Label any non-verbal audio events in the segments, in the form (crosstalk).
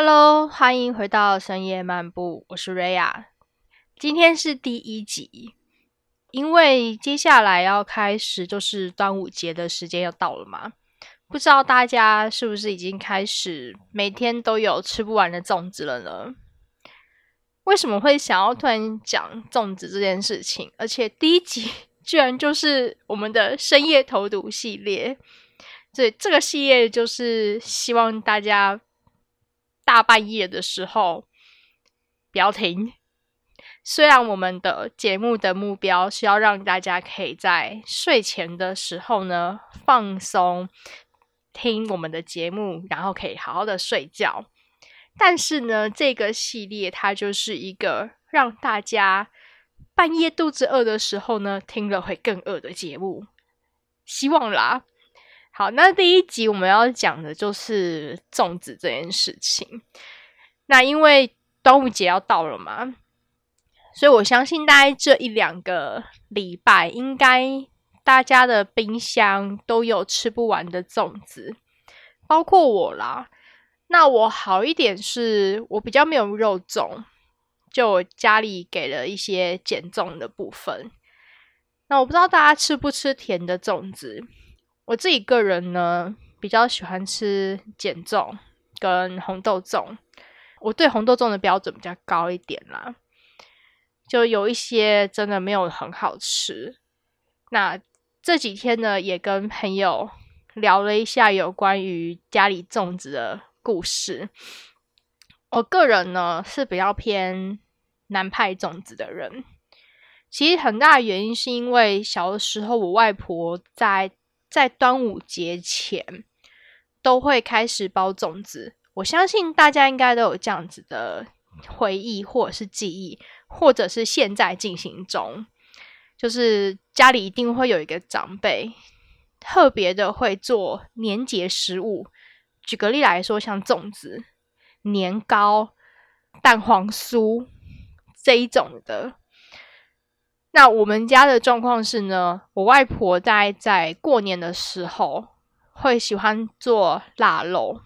Hello，欢迎回到深夜漫步，我是瑞亚。今天是第一集，因为接下来要开始就是端午节的时间要到了嘛，不知道大家是不是已经开始每天都有吃不完的粽子了呢？为什么会想要突然讲粽子这件事情？而且第一集 (laughs) 居然就是我们的深夜投毒系列，这这个系列就是希望大家。大半夜的时候不要停。虽然我们的节目的目标是要让大家可以在睡前的时候呢放松听我们的节目，然后可以好好的睡觉。但是呢，这个系列它就是一个让大家半夜肚子饿的时候呢听了会更饿的节目。希望啦。好，那第一集我们要讲的就是粽子这件事情。那因为端午节要到了嘛，所以我相信大概这一两个礼拜，应该大家的冰箱都有吃不完的粽子，包括我啦。那我好一点是我比较没有肉粽，就我家里给了一些减重的部分。那我不知道大家吃不吃甜的粽子。我自己个人呢，比较喜欢吃碱粽跟红豆粽。我对红豆粽的标准比较高一点啦，就有一些真的没有很好吃。那这几天呢，也跟朋友聊了一下有关于家里粽子的故事。我个人呢是比较偏南派粽子的人，其实很大的原因是因为小的时候我外婆在。在端午节前都会开始包粽子，我相信大家应该都有这样子的回忆或者是记忆，或者是现在进行中，就是家里一定会有一个长辈特别的会做年节食物。举个例来说，像粽子、年糕、蛋黄酥这一种的。那我们家的状况是呢，我外婆在在过年的时候会喜欢做腊肉，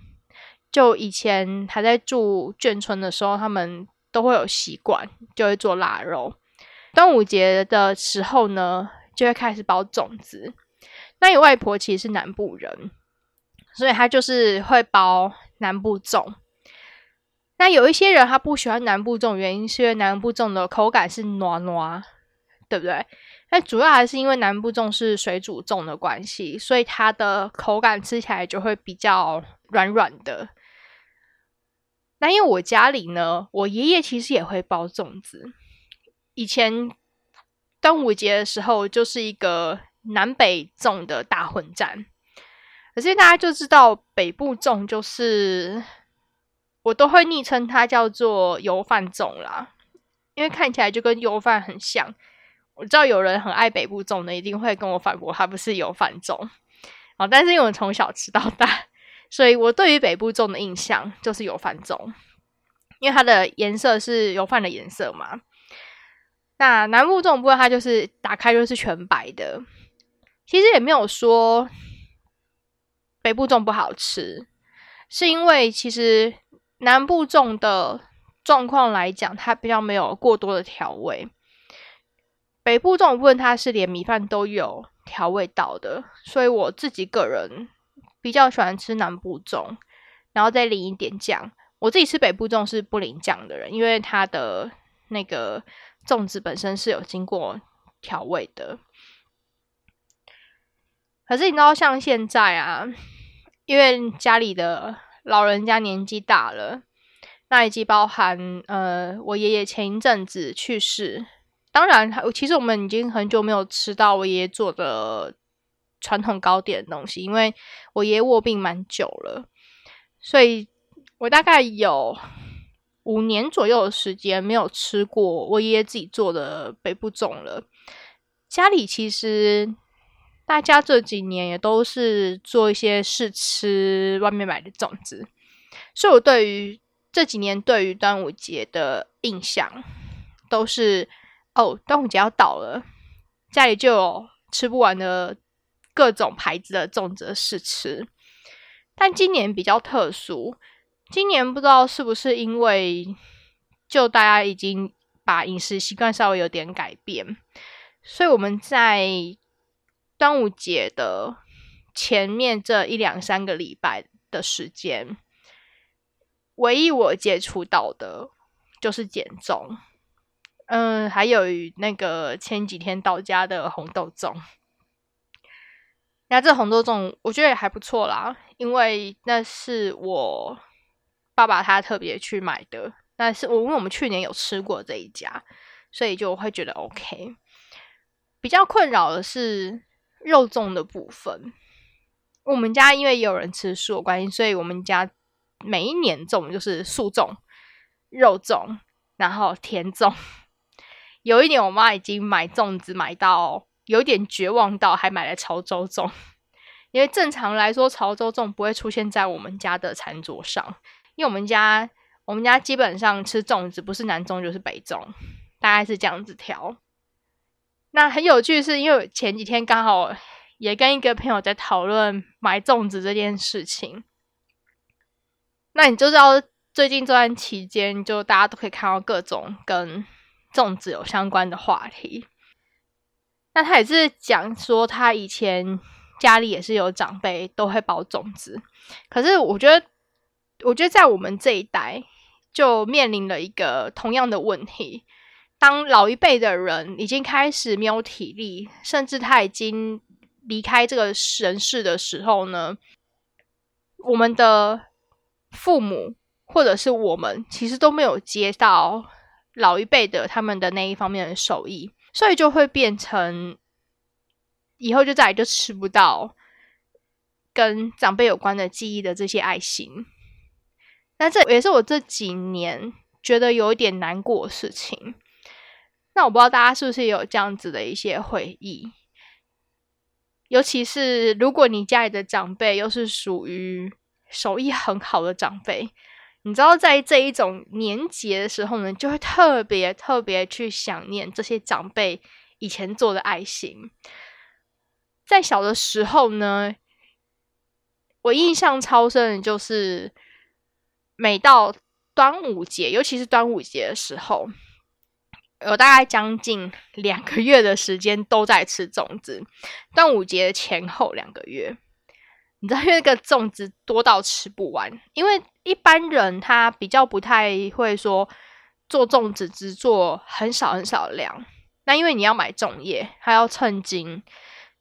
就以前还在住眷村的时候，他们都会有习惯，就会做腊肉。端午节的时候呢，就会开始包粽子。那你外婆其实是南部人，所以她就是会包南部粽。那有一些人他不喜欢南部粽，原因是因为南部粽的口感是糯糯。对不对？那主要还是因为南部粽是水煮粽的关系，所以它的口感吃起来就会比较软软的。那因为我家里呢，我爷爷其实也会包粽子。以前端午节的时候，就是一个南北粽的大混战。可是大家就知道北部粽就是我都会昵称它叫做油饭粽啦，因为看起来就跟油饭很像。我知道有人很爱北部粽的，一定会跟我反驳，它不是油饭粽啊。但是因为我从小吃到大，所以我对于北部粽的印象就是油饭粽，因为它的颜色是油饭的颜色嘛。那南部粽部分，它就是打开就是全白的。其实也没有说北部粽不好吃，是因为其实南部粽的状况来讲，它比较没有过多的调味。北部这种部分，它是连米饭都有调味到的，所以我自己个人比较喜欢吃南部粽，然后再淋一点酱。我自己吃北部粽是不淋酱的人，因为它的那个粽子本身是有经过调味的。可是你知道，像现在啊，因为家里的老人家年纪大了，那以及包含呃，我爷爷前一阵子去世。当然，其实我们已经很久没有吃到我爷爷做的传统糕点的东西，因为我爷爷卧病蛮久了，所以我大概有五年左右的时间没有吃过我爷爷自己做的北部粽了。家里其实大家这几年也都是做一些试吃外面买的粽子，所以我对于这几年对于端午节的印象都是。哦，端午节要到了，家里就有吃不完的各种牌子的粽子试吃。但今年比较特殊，今年不知道是不是因为就大家已经把饮食习惯稍微有点改变，所以我们在端午节的前面这一两三个礼拜的时间，唯一我接触到的就是减重，嗯，还有那个前几天到家的红豆粽。那这红豆粽我觉得也还不错啦，因为那是我爸爸他特别去买的。但是我因为我们去年有吃过这一家，所以就会觉得 OK。比较困扰的是肉粽的部分。我们家因为也有人吃素的关系，所以我们家每一年粽就是素粽、肉粽，然后甜粽。有一年我妈已经买粽子买到。有点绝望到还买了潮州粽，因为正常来说潮州粽不会出现在我们家的餐桌上，因为我们家我们家基本上吃粽子不是南粽就是北粽，大概是这样子调。那很有趣是因为前几天刚好也跟一个朋友在讨论买粽子这件事情，那你就知道最近这段期间就大家都可以看到各种跟粽子有相关的话题。那他也是讲说，他以前家里也是有长辈都会包粽子，可是我觉得，我觉得在我们这一代就面临了一个同样的问题：当老一辈的人已经开始没有体力，甚至他已经离开这个人世的时候呢，我们的父母或者是我们其实都没有接到老一辈的他们的那一方面的手艺。所以就会变成以后就再也就吃不到跟长辈有关的记忆的这些爱心。那这也是我这几年觉得有一点难过的事情。那我不知道大家是不是有这样子的一些回忆，尤其是如果你家里的长辈又是属于手艺很好的长辈。你知道，在这一种年节的时候呢，就会特别特别去想念这些长辈以前做的爱心。在小的时候呢，我印象超深的就是，每到端午节，尤其是端午节的时候，有大概将近两个月的时间都在吃粽子。端午节前后两个月。你知道，因为那个粽子多到吃不完，因为一般人他比较不太会说做粽子只做很少很少的量。那因为你要买粽叶，还要称斤，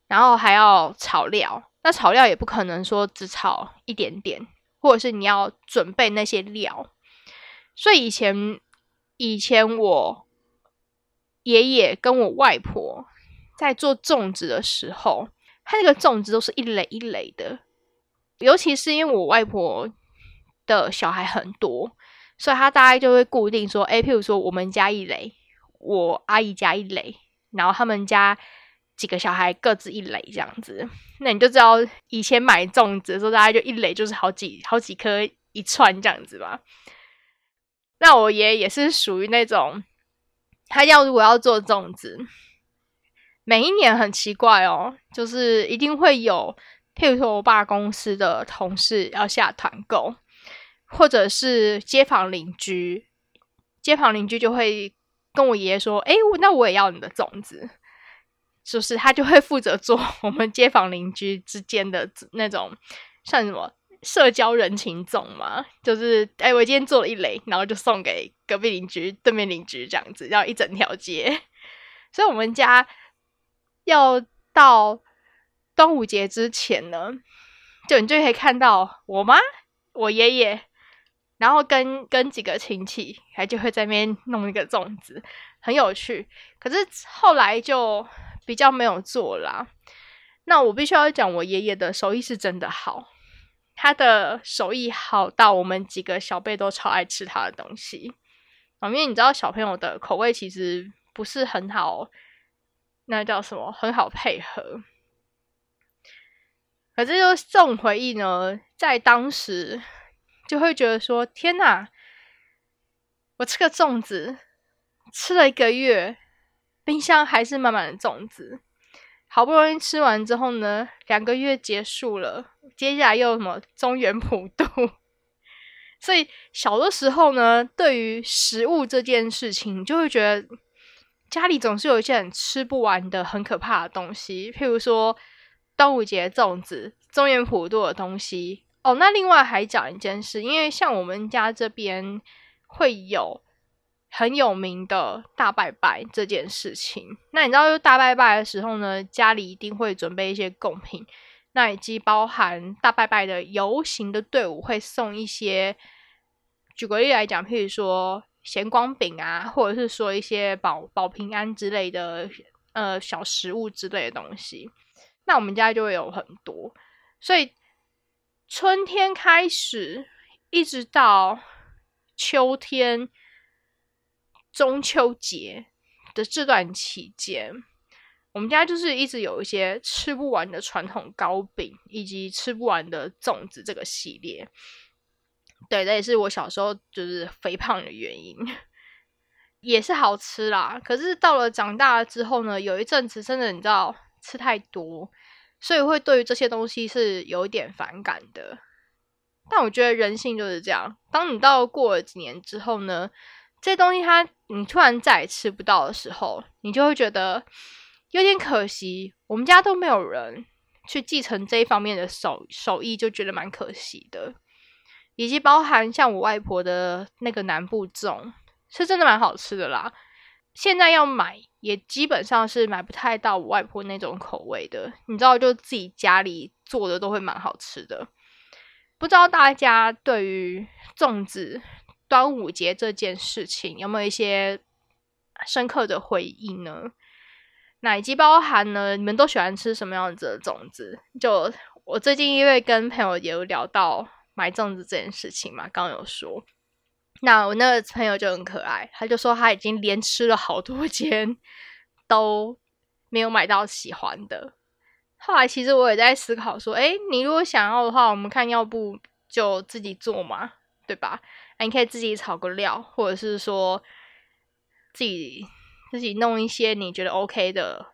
然后还要炒料，那炒料也不可能说只炒一点点，或者是你要准备那些料。所以以前以前我爷爷跟我外婆在做粽子的时候，他那个粽子都是一垒一垒的。尤其是因为我外婆的小孩很多，所以他大概就会固定说：“哎，譬如说我们家一垒，我阿姨家一垒，然后他们家几个小孩各自一垒这样子。”那你就知道以前买粽子的时候，大概就一垒就是好几好几颗一串这样子吧。那我爷爷也是属于那种，他要如果要做粽子，每一年很奇怪哦，就是一定会有。譬如说，我爸公司的同事要下团购，或者是街坊邻居，街坊邻居就会跟我爷爷说：“哎，那我也要你的粽子。”就是他就会负责做 (laughs) 我们街坊邻居之间的那种算什么社交人情粽嘛？就是哎，我今天做了一垒，然后就送给隔壁邻居、对面邻居这样子，要一整条街。所以我们家要到。端午节之前呢，就你就可以看到我妈、我爷爷，然后跟跟几个亲戚，还就会在那边弄一个粽子，很有趣。可是后来就比较没有做啦。那我必须要讲，我爷爷的手艺是真的好，他的手艺好到我们几个小辈都超爱吃他的东西。因为你知道，小朋友的口味其实不是很好，那叫什么？很好配合。可是，就这种回忆呢，在当时就会觉得说：“天哪！我吃个粽子，吃了一个月，冰箱还是满满的粽子。好不容易吃完之后呢，两个月结束了，接下来又什么中原普渡，(laughs) 所以小的时候呢，对于食物这件事情，就会觉得家里总是有一些很吃不完的、很可怕的东西，譬如说端午节粽子、中原普渡的东西。哦，那另外还讲一件事，因为像我们家这边会有很有名的大拜拜这件事情。那你知道，就大拜拜的时候呢，家里一定会准备一些贡品。那以及包含大拜拜的游行的队伍会送一些，举个例来讲，譬如说咸光饼啊，或者是说一些保保平安之类的呃小食物之类的东西。那我们家就会有很多，所以春天开始一直到秋天中秋节的这段期间。我们家就是一直有一些吃不完的传统糕饼，以及吃不完的粽子这个系列。对，这也是我小时候就是肥胖的原因，(laughs) 也是好吃啦。可是到了长大了之后呢，有一阵子真的你知道吃太多，所以会对于这些东西是有一点反感的。但我觉得人性就是这样，当你到过了几年之后呢，这东西它你突然再也吃不到的时候，你就会觉得。有点可惜，我们家都没有人去继承这一方面的手手艺，就觉得蛮可惜的。以及包含像我外婆的那个南部粽，是真的蛮好吃的啦。现在要买也基本上是买不太到我外婆那种口味的。你知道，就自己家里做的都会蛮好吃的。不知道大家对于粽子端午节这件事情有没有一些深刻的回忆呢？奶鸡包含呢？你们都喜欢吃什么样子的粽子？就我最近因为跟朋友也有聊到买粽子这件事情嘛，刚有说，那我那个朋友就很可爱，他就说他已经连吃了好多 (laughs) 间都没有买到喜欢的。后来其实我也在思考说，哎，你如果想要的话，我们看要不就自己做嘛，对吧？你可以自己炒个料，或者是说自己。自己弄一些你觉得 OK 的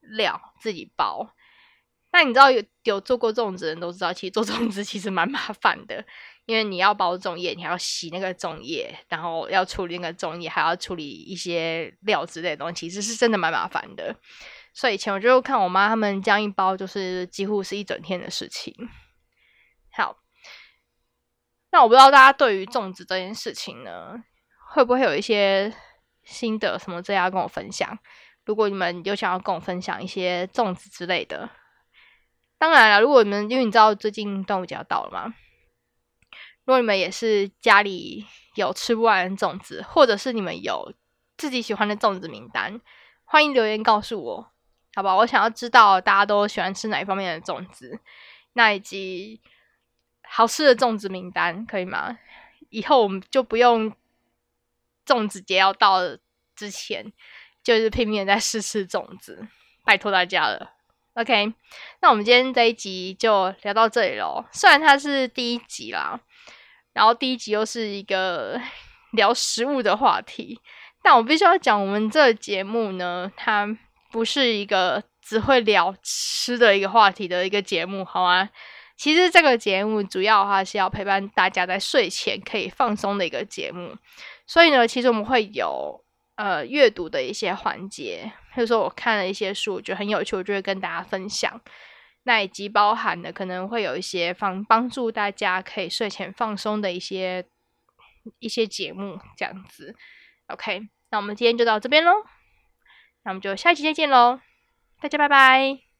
料，自己包。那你知道有有做过粽子的人都知道，其实做粽子其实蛮麻烦的，因为你要包粽叶，你还要洗那个粽叶，然后要处理那个粽叶，还要处理一些料之类的东西，其实是真的蛮麻烦的。所以以前我就看我妈他们这样一包，就是几乎是一整天的事情。好，那我不知道大家对于粽子这件事情呢，会不会有一些？心得什么这要跟我分享。如果你们有想要跟我分享一些粽子之类的，当然了，如果你们因为你知道最近端午节要到了嘛，如果你们也是家里有吃不完的粽子，或者是你们有自己喜欢的粽子名单，欢迎留言告诉我，好吧？我想要知道大家都喜欢吃哪一方面的粽子，那以及好吃的粽子名单，可以吗？以后我们就不用。粽子节要到之前，就是拼命在试吃粽子，拜托大家了。OK，那我们今天这一集就聊到这里喽。虽然它是第一集啦，然后第一集又是一个 (laughs) 聊食物的话题，但我必须要讲，我们这个节目呢，它不是一个只会聊吃的一个话题的一个节目，好吗？其实这个节目主要的话是要陪伴大家在睡前可以放松的一个节目。所以呢，其实我们会有呃阅读的一些环节，比如说我看了一些书，我觉得很有趣，我就会跟大家分享。那以及包含的可能会有一些放帮助大家可以睡前放松的一些一些节目，这样子。OK，那我们今天就到这边喽，那我们就下一期再见喽，大家拜拜。